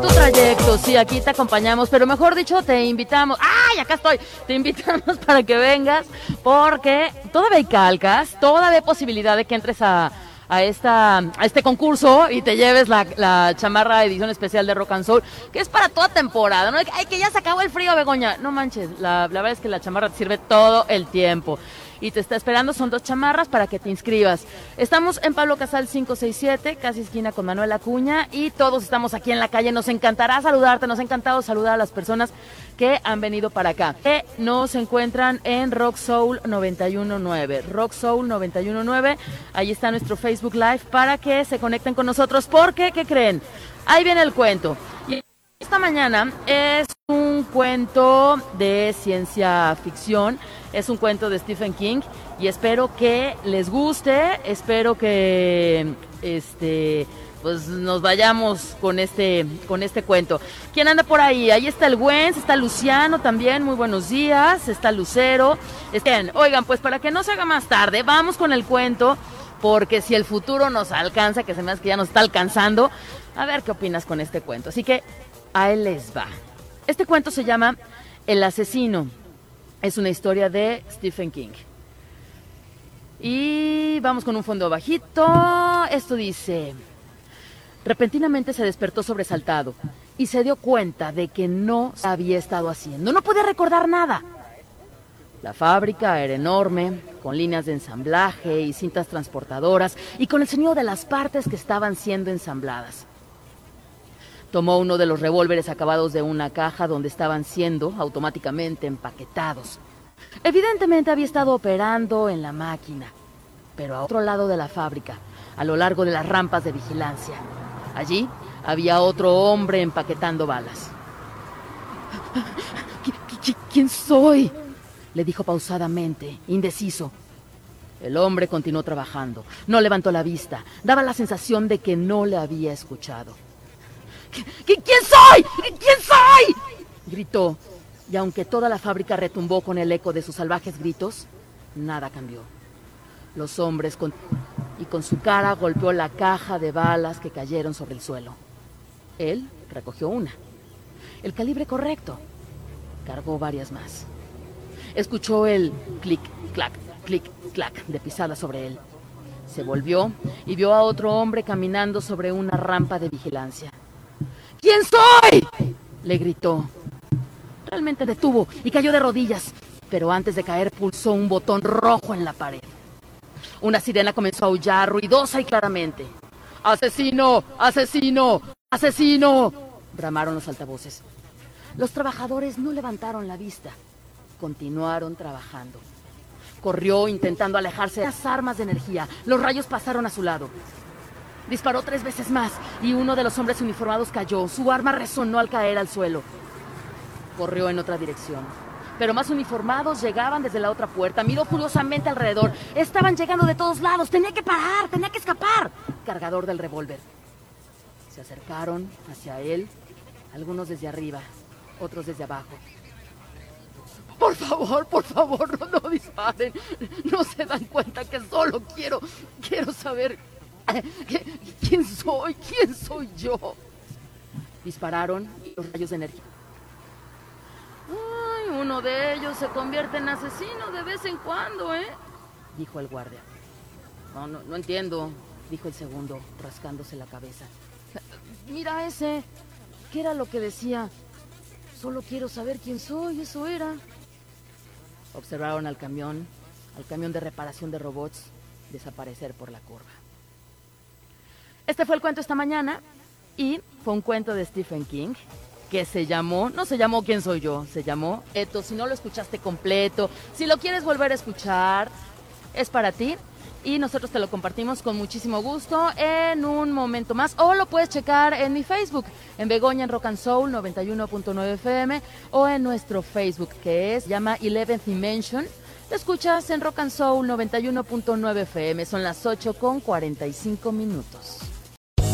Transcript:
Tu trayecto, sí, aquí te acompañamos, pero mejor dicho, te invitamos. ¡Ay, acá estoy! Te invitamos para que vengas, porque todavía hay calcas, todavía hay posibilidad de que entres a, a, esta, a este concurso y te lleves la, la chamarra edición especial de Rock and Soul, que es para toda temporada. ¿no? Ay, que ya se acabó el frío, Begoña. No manches, la, la verdad es que la chamarra te sirve todo el tiempo y te está esperando. Son dos chamarras para que te inscribas. Estamos en Pablo Casal 567, casi esquina con Manuel Acuña y todos estamos aquí en la calle. Nos encantará saludarte, nos ha encantado saludar a las personas que han venido para acá. Que nos encuentran en Rock Soul 919. Rock Soul 919. Ahí está nuestro Facebook Live para que se conecten con nosotros porque, ¿qué creen? Ahí viene el cuento. Y esta mañana es cuento de ciencia ficción es un cuento de Stephen King y espero que les guste, espero que este pues nos vayamos con este con este cuento. ¿Quién anda por ahí? Ahí está el Gwen, está Luciano también, muy buenos días, está Lucero. Estén, oigan, pues para que no se haga más tarde, vamos con el cuento porque si el futuro nos alcanza, que se me hace que ya nos está alcanzando, a ver qué opinas con este cuento. Así que a él les va. Este cuento se llama El asesino es una historia de Stephen King. Y vamos con un fondo bajito. Esto dice, repentinamente se despertó sobresaltado y se dio cuenta de que no había estado haciendo. No podía recordar nada. La fábrica era enorme, con líneas de ensamblaje y cintas transportadoras y con el sonido de las partes que estaban siendo ensambladas. Tomó uno de los revólveres acabados de una caja donde estaban siendo automáticamente empaquetados. Evidentemente había estado operando en la máquina, pero a otro lado de la fábrica, a lo largo de las rampas de vigilancia. Allí había otro hombre empaquetando balas. ¿Quién soy? le dijo pausadamente, indeciso. El hombre continuó trabajando. No levantó la vista. Daba la sensación de que no le había escuchado. ¿Quién soy? ¿Quién soy? gritó. Y aunque toda la fábrica retumbó con el eco de sus salvajes gritos, nada cambió. Los hombres con... y con su cara golpeó la caja de balas que cayeron sobre el suelo. Él recogió una. El calibre correcto. Cargó varias más. Escuchó el clic, clac, clic, clac de pisada sobre él. Se volvió y vio a otro hombre caminando sobre una rampa de vigilancia. ¿Quién soy? le gritó. Realmente detuvo y cayó de rodillas, pero antes de caer pulsó un botón rojo en la pared. Una sirena comenzó a aullar ruidosa y claramente. ¡Asesino! ¡Asesino! ¡Asesino! bramaron los altavoces. Los trabajadores no levantaron la vista. Continuaron trabajando. Corrió intentando alejarse de las armas de energía. Los rayos pasaron a su lado. Disparó tres veces más y uno de los hombres uniformados cayó. Su arma resonó al caer al suelo. Corrió en otra dirección. Pero más uniformados llegaban desde la otra puerta. Miró furiosamente alrededor. Estaban llegando de todos lados. Tenía que parar, tenía que escapar. Cargador del revólver. Se acercaron hacia él, algunos desde arriba, otros desde abajo. Por favor, por favor, no, no disparen. No se dan cuenta que solo quiero, quiero saber ¿Quién soy? ¿Quién soy yo? Dispararon los rayos de energía. Ay, uno de ellos se convierte en asesino de vez en cuando, ¿eh? Dijo el guardia. No, no, no entiendo, dijo el segundo, rascándose la cabeza. Mira ese. ¿Qué era lo que decía? Solo quiero saber quién soy, eso era. Observaron al camión, al camión de reparación de robots, desaparecer por la curva. Este fue el cuento esta mañana y fue un cuento de Stephen King que se llamó, no se llamó ¿Quién soy yo? Se llamó Eto. Si no lo escuchaste completo, si lo quieres volver a escuchar, es para ti. y nosotros te lo compartimos con muchísimo gusto en un momento más. O lo puedes checar en mi Facebook, en Begoña en Rock and Soul 91.9 FM o en nuestro Facebook que es llama 11th Dimension. Te escuchas en Rock and Soul 91.9 FM. Son las 8 con 45 minutos.